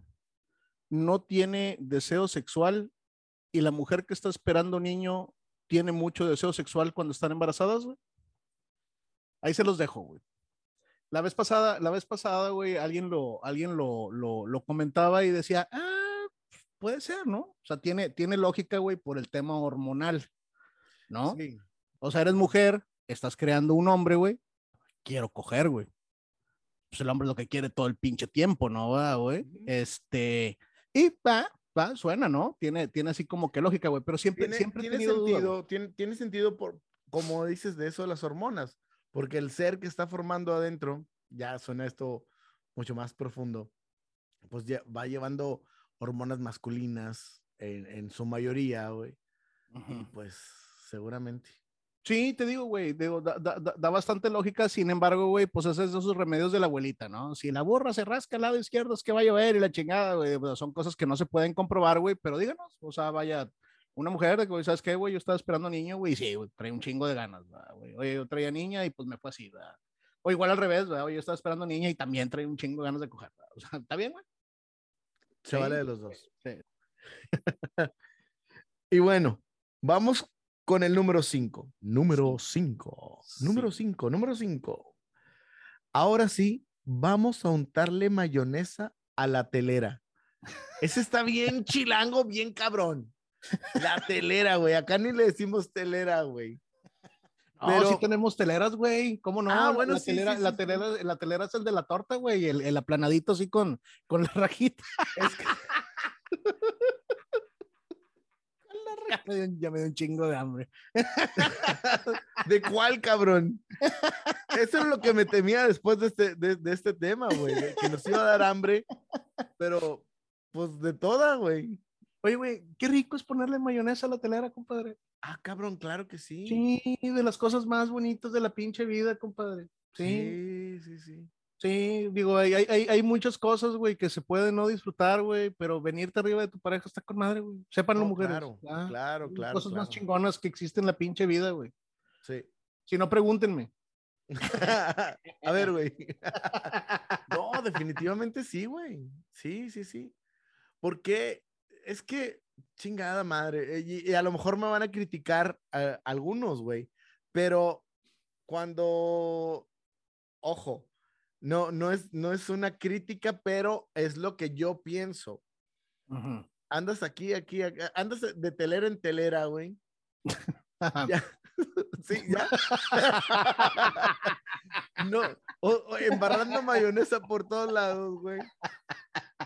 no tiene deseo sexual y la mujer que está esperando niño tiene mucho deseo sexual cuando están embarazadas, güey? Ahí se los dejo, güey. La vez pasada, la vez pasada, güey, alguien lo, alguien lo, lo comentaba y decía, ah, puede ser, ¿no? O sea, tiene, tiene lógica, güey, por el tema hormonal, ¿no? Sí. O sea, eres mujer, estás creando un hombre, güey. Quiero coger, güey. Pues el hombre es lo que quiere todo el pinche tiempo, ¿no? va, güey? Este, y va, va, suena, ¿no? Tiene, tiene así como que lógica, güey, pero siempre, Tiene, siempre he tiene duda, sentido, tiene, tiene sentido por, como dices de eso de las hormonas, porque el ser que está formando adentro, ya suena esto mucho más profundo, pues ya va llevando hormonas masculinas en, en su mayoría, güey, y pues seguramente. Sí, te digo, güey, da, da- da- bastante lógica, sin embargo, güey, pues ese es de esos remedios de la abuelita, ¿no? Si la burra se rasca al lado izquierdo, es que va a llover y la chingada, güey, pues, son cosas que no se pueden comprobar, güey, pero díganos, o sea, vaya, una mujer, güey, ¿sabes qué, güey? Yo estaba esperando niño, güey, y sí, güey, trae un chingo de ganas, ¿verdad, güey. Oye, yo traía niña y pues me fue así, ¿verdad? O igual al revés, ¿verdad? Oye, yo estaba esperando niña y también trae un chingo de ganas de coger, ¿verdad? O sea, ¿está bien, güey? Se Sí, vale de los dos. sí. Y bueno, vamos con el número 5. Número 5. Número Sí. 5, número 5. Ahora sí, vamos a untarle mayonesa a la telera. Ese está bien chilango, bien cabrón. La telera, güey. Acá ni le decimos telera, güey. No, Pero- sí tenemos teleras, güey. ¿Cómo no? Ah, bueno, la, sí, telera, sí, la, sí. telera, la telera es el de la torta, güey. El, el aplanadito así con, con la rajita. Es que- Ya me, dio, ya me dio un chingo de hambre. ¿De cuál, cabrón? Eso es lo que me temía después de este, de, de este tema, güey. Que nos iba a dar hambre. Pero, pues, de toda, güey. Oye, güey, qué rico es ponerle mayonesa a la telera, compadre. Ah, cabrón, claro que sí. Sí, de las cosas más bonitas de la pinche vida, compadre. Sí, Sí, sí, sí. Sí, digo, hay, hay, hay- muchas cosas, güey, que se pueden no disfrutar, güey, pero venirte arriba de tu pareja está con madre, güey. Sépanlo, No, mujeres. Claro, Ah, claro, claro. Cosas más claro. chingonas que existen en la pinche vida, güey. Sí. Si no, pregúntenme. a ver, güey. No, definitivamente sí, güey. Sí, sí, sí. Porque es que, chingada madre, eh, y, y a lo mejor me van a criticar eh, algunos, güey, pero cuando, ojo, no, no es, no es una crítica, pero es lo que yo pienso. Andas aquí, aquí, acá, andas de telera en telera, güey. Ya. Sí, ya. No, o, o embarrando mayonesa por todos lados, güey.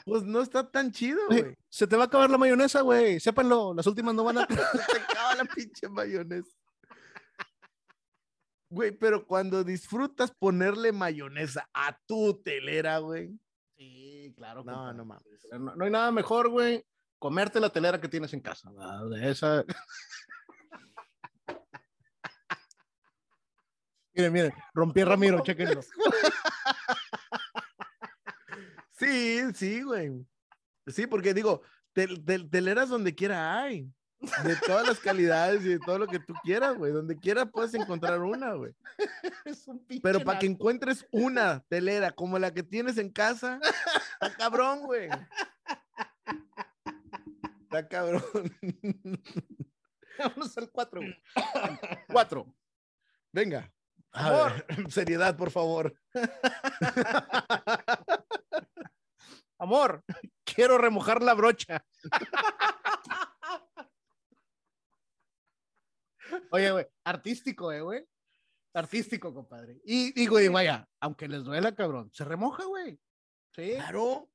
Pues no está tan chido, Güey, güey. Se te va a acabar la mayonesa, güey. Sépanlo, las últimas no van a. Se te acaba la pinche mayonesa. Güey, pero cuando disfrutas ponerle mayonesa a tu telera, güey. Sí, claro. No, no mames. No, no hay nada mejor, güey, comerte la telera que tienes en casa. ¿verdad? De esa. miren, miren, rompí a Ramiro, chequenlo. Sí, sí, güey. Sí, porque digo, tel- tel- teleras donde quiera hay. De todas las calidades y de todo lo que tú quieras, güey. Donde quiera puedes encontrar una, güey. Es un pinche Pero para que encuentres una telera como la que tienes en casa, está cabrón, güey. Está cabrón. Vámonos al 4, güey. 4. Venga. A Amor. ver, seriedad, por favor. Amor, quiero remojar la brocha. Oye, güey, artístico, eh, güey. Artístico, compadre. Y digo, y vaya, aunque les duela, cabrón, se remoja, güey. Sí, Claro.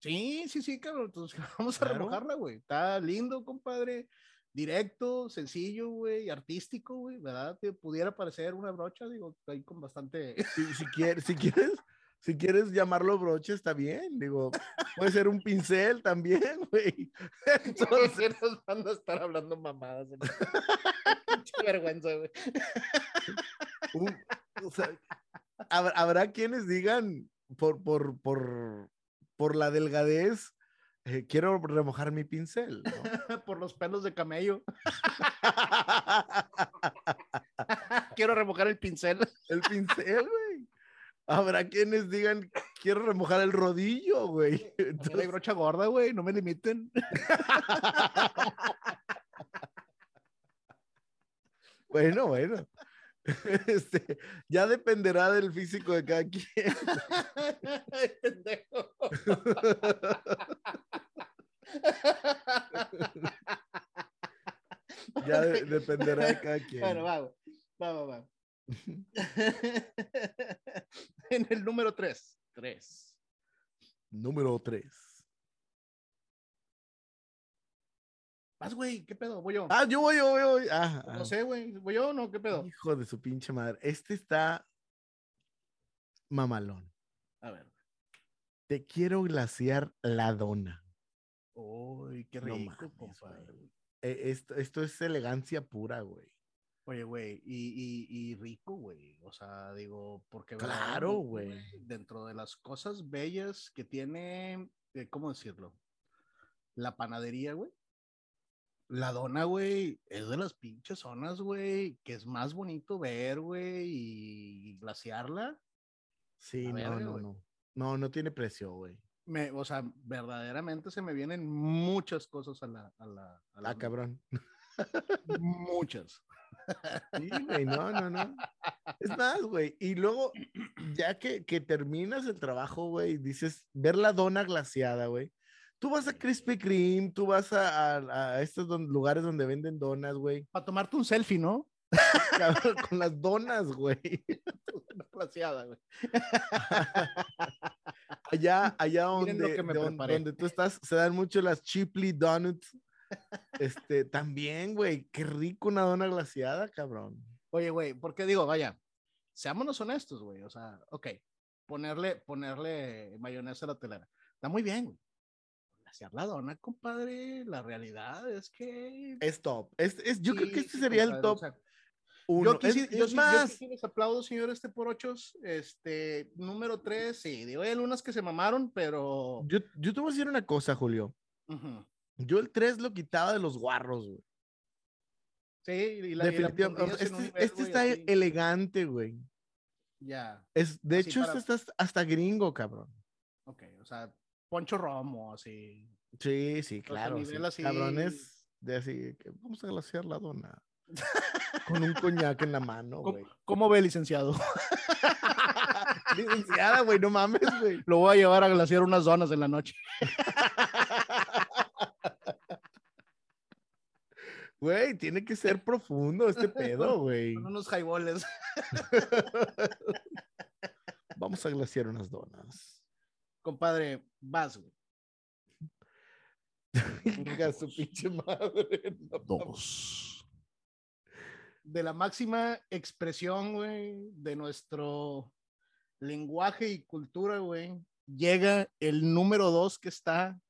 sí, sí, sí, cabrón. Entonces, vamos a remojarla, güey. Está lindo, compadre. Directo, sencillo, güey, artístico, güey, ¿verdad? Te pudiera parecer una brocha, digo, ahí con bastante. Si, si quieres, si quieres, Si quieres llamarlo broche, está bien. Digo, puede ser un pincel también, güey. Entonces nos van a estar hablando mamadas. Qué vergüenza, güey. Un- o sea, hab- habrá quienes digan por, por, por, por la delgadez, eh, quiero remojar mi pincel. ¿no? Por los pelos de camello. Quiero remojar el pincel. El pincel, güey. Habrá quienes digan, quiero remojar el rodillo, güey. Entonces, brocha gorda, güey. No me limiten. bueno, bueno. Este, ya dependerá del físico de cada quien. Ya de- dependerá de cada quien. Bueno, va, güey. va, va, va. en el número 3. 3. Número 3. Vas, güey. ¿Qué pedo? Voy yo. Ah, yo voy, yo voy, yo voy. Ah, ah. no sé, güey. ¿Voy yo o no? ¿Qué pedo? Hijo de su pinche madre. Este está mamalón. A ver. Te quiero glaciar la dona. Uy, qué No rico, mames, compadre. Eh, Esto, esto es elegancia pura, güey. Oye, güey, y, y, y rico, güey. O sea, digo, porque Claro, güey. Dentro de las cosas bellas que tiene, eh, ¿cómo decirlo? La panadería, güey. La dona, güey, es de las pinches zonas, güey, que es más bonito ver, güey, y glaciarla. Sí, no, verga, no, no. No, no tiene precio, güey. Me, o sea, verdaderamente se me vienen muchas cosas a la... A la, a la Ah, cabrón. Muchas. Sí, güey, no, no, no. Es más, güey. Y luego, ya que, que terminas el trabajo, güey, dices, ver la dona glaciada, güey. Tú vas a Krispy Kreme, tú vas a, a- a estos don- lugares donde venden donas, güey. Para tomarte un selfie, ¿no? Cabrón, Con las donas, güey. Glaciada, güey. Allá, allá donde, donde tú estás, se dan mucho las Chipley Donuts. Este, también, güey, qué rico una dona glaciada, cabrón. Oye, güey, porque digo, vaya, seámonos honestos, güey. O sea, ok, ponerle, ponerle mayonesa a la telera. Está muy bien, güey. Glaciar la dona, compadre. La realidad es que. Es top. Es, es- yo creo que este sería el o top sea, uno. Yo, aquí Es- yo, más, les aplaudo, señor, este por ochos. Este, número tres, sí, digo, hay algunas que se mamaron, pero. yo, yo te voy a decir una cosa, Julio. Yo el 3 lo quitaba de los guarros, güey. Sí, y la, y la Definitivamente. Este, nivel, este güey, está así, elegante, güey. Ya, Es, de Así hecho, para- este está hasta gringo, cabrón. ok, o sea, Poncho Romo, así. Sí, sí, claro. sí. nivel así- Cabrones de así, que vamos a glaciar la dona. Con un coñac en la mano, ¿Cómo, güey. cómo ve, licenciado? Licenciada, güey, no mames, güey. Lo voy a llevar a glaciar unas zonas en la noche. Güey, tiene que ser profundo este pedo, güey. Con unos highballs. Vamos a glaciar unas donas. Compadre, vas, güey. Hija su pinche madre. no. Dos. De la máxima expresión, güey, de nuestro lenguaje y cultura, güey, llega el número dos que está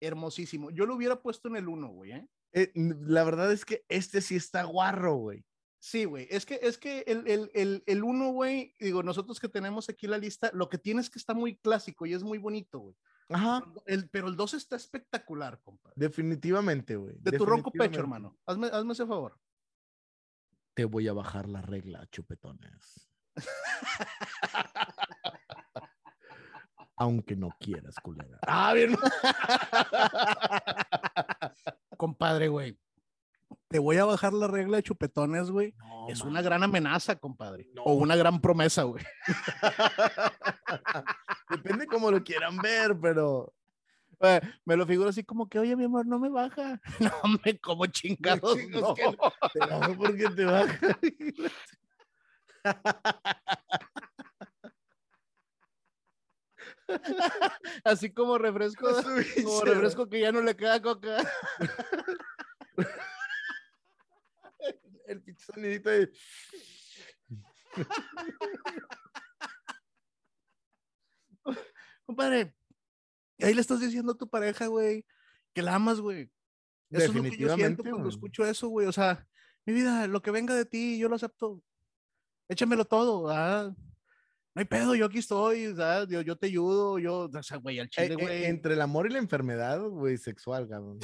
hermosísimo. Yo lo hubiera puesto en el uno, güey, ¿eh? Eh, la verdad es que este sí está guarro, güey. Sí, güey. Es que, es que el, el, el, el uno, güey, digo, nosotros que tenemos aquí la lista, lo que tiene es que está muy clásico y es muy bonito, güey. Ajá, El, pero el 2 está espectacular, compadre. definitivamente, güey. De tu ronco pecho, definitivamente. hermano. Hazme, hazme ese favor. Te voy a bajar la regla, chupetones. Aunque no quieras, culera. Ah, bien. compadre, güey. Te voy a bajar la regla de chupetones, güey. No, es man. una gran amenaza, compadre. No, o una gran promesa, güey. Depende cómo lo quieran ver, pero. Eh, me lo figuro así como que, oye, mi amor, no me baja. No, me como chingados. no. que. Te bajo porque te baja. Así como refresco, como refresco que ya no le queda coca. El pinche sonidito de. compadre, ahí le estás diciendo a tu pareja, güey, que la amas, güey. Eso es lo que yo siento cuando güey. escucho eso, güey. O sea, mi vida, lo que venga de ti, yo lo acepto. Échamelo todo, ¿ah? No hay pedo, yo aquí estoy, ¿sabes? Yo, yo te ayudo, yo, o sea, güey, al Eh, chile, eh, güey. entre el amor y la enfermedad, güey, sexual, cabrón.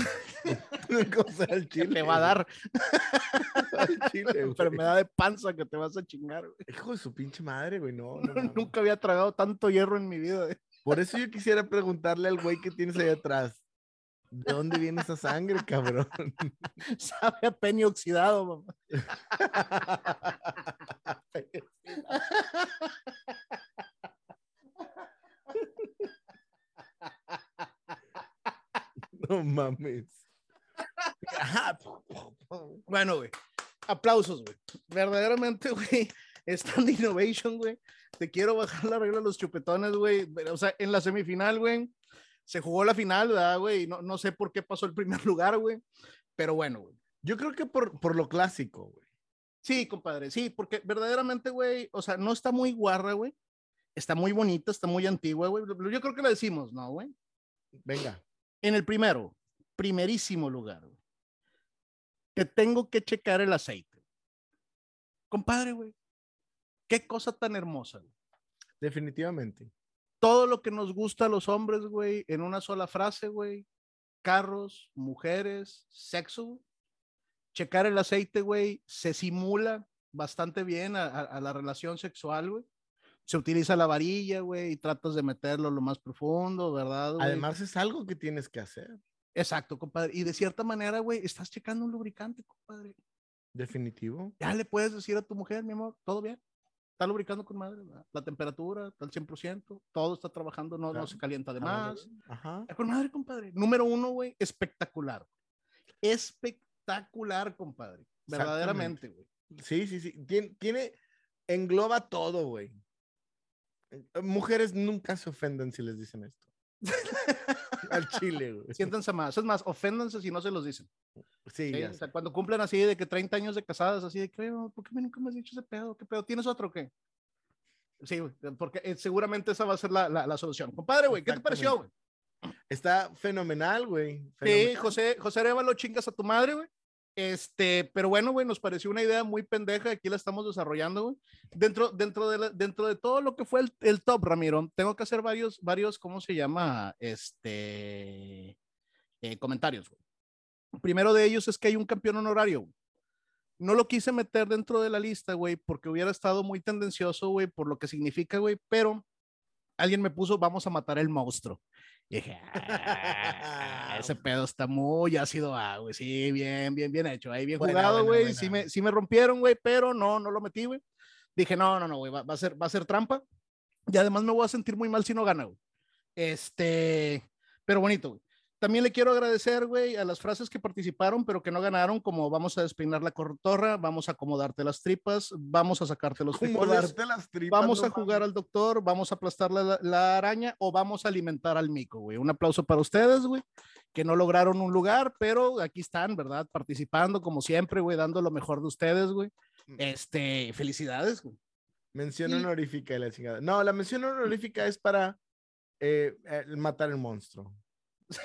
Cosa al que chile. te va a dar al chile, güey. enfermedad de panza que te vas a chingar, güey. Hijo de su pinche madre, güey, no. no. Nunca había tragado tanto hierro en mi vida. güey. Por eso yo quisiera preguntarle al güey que tienes ahí atrás. ¿De dónde viene esa sangre, cabrón? Sabe a penny oxidado, mamá. No mames. Ajá. Bueno, güey. Aplausos, güey. Verdaderamente, güey. Stand Innovation, güey. Te quiero bajar la regla de los chupetones, güey. O sea, en la semifinal, güey. Se jugó la final, ¿verdad, güey? No, no sé por qué pasó el primer lugar, güey. Pero bueno, güey. Yo creo que por, por lo clásico, güey. Sí, compadre, sí, porque verdaderamente, güey, o sea, no está muy guarra, güey. Está muy bonita, está muy antigua, güey. Yo creo que la decimos, ¿no, güey? Venga. En el primero, primerísimo lugar, güey. Te tengo que checar el aceite. Compadre, güey. Qué cosa tan hermosa, güey. Definitivamente. Todo lo que nos gusta a los hombres, güey, en una sola frase, güey. Carros, mujeres, sexo. güey. Checar el aceite, güey, se simula bastante bien a, a- a la relación sexual, güey. Se utiliza la varilla, güey, y tratas de meterlo lo más profundo, ¿verdad? güey? Además es algo que tienes que hacer. Exacto, compadre. Y de cierta manera, güey, estás checando un lubricante, compadre. Definitivo. Ya le puedes decir a tu mujer, mi amor, todo bien. Está lubricando con madre, ¿verdad? la temperatura está al 100%, todo está trabajando, no, no Claro. se calienta de más. Ajá. Está Con madre, compadre. Número uno, güey, espectacular. Espectacular, compadre. Verdaderamente, güey. Sí, sí, sí. Tiene, tiene, engloba todo, güey. Eh, Mujeres nunca se ofenden si les dicen esto. Al chile, güey. Siéntanse más. Es más, oféndanse si no se los dicen. Sí, ¿sí? O sea, cuando cumplen así de que 30 años de casadas, así de que, "Oye, ¿por qué me- nunca me has dicho ese pedo? ¿Qué pedo? ¿Tienes otro o qué? Sí, güey, porque eh, seguramente esa va a ser la, la, la solución. Compadre, güey, ¿qué te pareció, güey? Está fenomenal, güey. Sí. José, José Arevalo, chingas a tu madre, güey. Este, pero bueno, güey, nos pareció una idea muy pendeja, aquí la estamos desarrollando, güey. Dentro, dentro, de dentro de todo lo que fue el, el top, Ramiro, tengo que hacer varios, varios, ¿cómo se llama? Este, eh, comentarios. Primero de ellos es que hay un campeón honorario. No lo quise meter dentro de la lista, güey, porque hubiera estado muy tendencioso, güey, por lo que significa, güey, pero alguien me puso, vamos a matar el monstruo. Y dije, "Ah, ese pedo está muy ácido, ah, güey, sí, bien, bien, bien hecho, ahí bien Buena, jugado, güey, sí me, sí me rompieron, güey, pero no, no lo metí, güey. Dije, no, no, no, güey, va, va a ser, va a ser trampa. Y además me voy a sentir muy mal si no gana, güey. Este, pero bonito, güey. También le quiero agradecer, güey, a las frases que participaron, pero que no ganaron, como vamos a despeinar la cortorra, vamos a acomodarte las tripas, vamos a sacarte los frijoles, las tripas. vamos no a jugar mames. al doctor, vamos a aplastar la, la araña o vamos a alimentar al mico, güey. Un aplauso para ustedes, güey, que no lograron un lugar, pero aquí están, ¿verdad? Participando como siempre, güey, dando lo mejor de ustedes, güey. Mm. Este, felicidades, güey. Mención Y- honorífica y la chingada. No, la mención honorífica es para eh, matar el monstruo.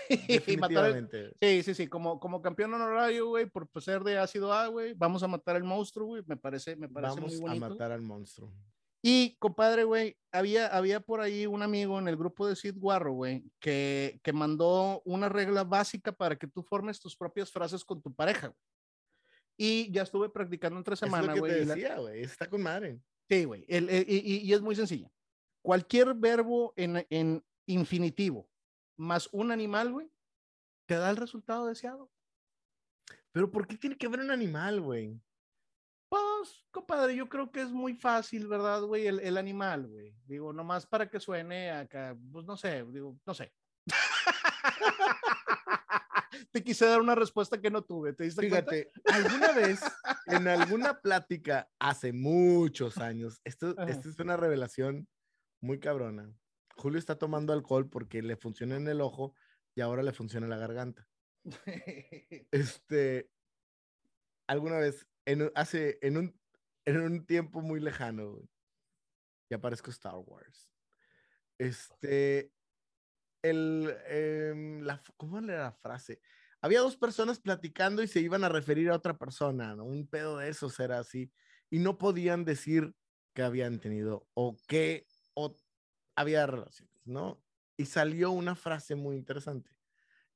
Y matar el-. Sí, sí, sí, como, como campeón honorario, güey, por pues, ser de ácido A, güey, vamos a matar al monstruo, güey, me parece, me parece Vamos muy a bonito. matar al monstruo. Y, compadre, güey, había, había por ahí un amigo en el grupo de Sid Guarro, güey, que, que mandó una regla básica para que tú formes tus propias frases con tu pareja, güey. Y ya estuve practicando entre Es lo semana, que güey. te la- decía, güey. Está con madre. Sí, güey. y, y- y es muy sencilla. Cualquier verbo en, en infinitivo más un animal, güey, te da el resultado deseado. Pero ¿por qué tiene que haber un animal, güey? Pues, compadre, yo creo que es muy fácil, ¿verdad, güey? El, el animal, güey. Digo, nomás para que suene acá, pues no sé, digo, no sé. te quise dar una respuesta que no tuve, ¿te diste cuenta? Fíjate, alguna vez en alguna plática hace muchos años, esto, Ajá. esto es una revelación muy cabrona. Julio está tomando alcohol porque le funciona en el ojo y ahora le funciona en la garganta. Este, alguna vez, en, hace, en un, en un tiempo muy lejano, güey, y aparezco Star Wars. Este, el, em, la, ¿cómo era la frase? Había dos personas platicando y se iban a referir a otra persona, ¿no? Un pedo de esos era así. Y no podían decir que habían tenido o que o había relaciones, ¿no? Y salió una frase muy interesante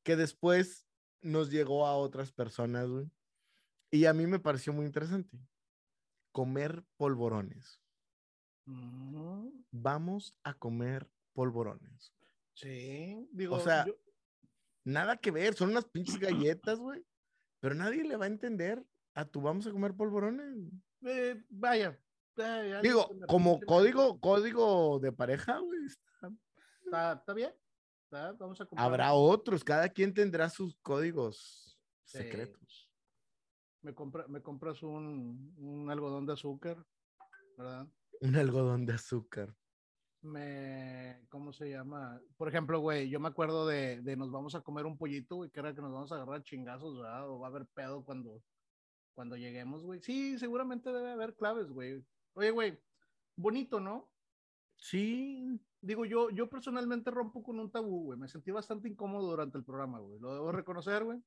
que después nos llegó a otras personas, güey. Y a mí me pareció muy interesante. Comer polvorones. Mm, Vamos a comer polvorones. sí, digo, O sea, yo- Nada que ver, son unas pinches galletas, güey. Pero nadie le va a entender a tu vamos a comer polvorones. eh, vaya. Eh, Digo, como código, código de pareja, güey. está- Está, está bien. está, vamos a. Habrá otros, cada quien tendrá sus códigos Sí. secretos. Me, compra- me compras un, un algodón de azúcar, ¿verdad? Un algodón de azúcar. Me, ¿cómo se llama? Por ejemplo, güey, yo me acuerdo de, de nos vamos a comer un pollito, güey, que era que nos vamos a agarrar chingazos, ¿verdad? O va a haber pedo cuando, cuando lleguemos, güey. Sí, seguramente debe haber claves, güey. Oye, güey, bonito, ¿no? Sí, Digo, yo, yo personalmente rompo con un tabú, güey. Me sentí bastante incómodo durante el programa, güey. Lo debo reconocer, güey.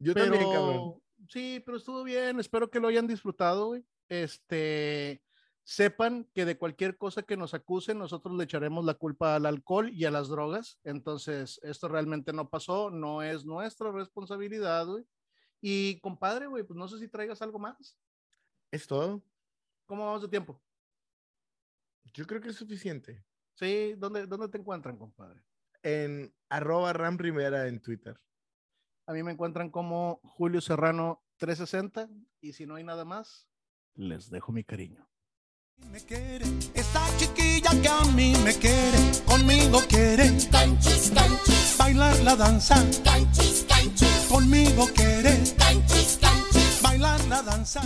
yo pero, también, cabrón. Sí, pero estuvo bien. Espero que lo hayan disfrutado, güey. Este, sepan que de cualquier cosa que nos acusen, nosotros le echaremos la culpa al alcohol y a las drogas. Entonces, esto realmente no pasó, no es nuestra responsabilidad, güey. Y compadre, güey, pues no sé si traigas algo más. Es todo. ¿Cómo vamos de tiempo? Yo creo que es suficiente. Sí, ¿dónde, dónde te encuentran, compadre? En arroba Ram Rivera en Twitter. A mí me encuentran como Julio Serrano 360 y si no hay nada más, les dejo mi cariño. Me quiere, esta chiquilla que a mí me quiere, conmigo quiere canchis, canchis. bailar la danza, canchis, canchis. conmigo quiere canchis, canchis. bailar la danza.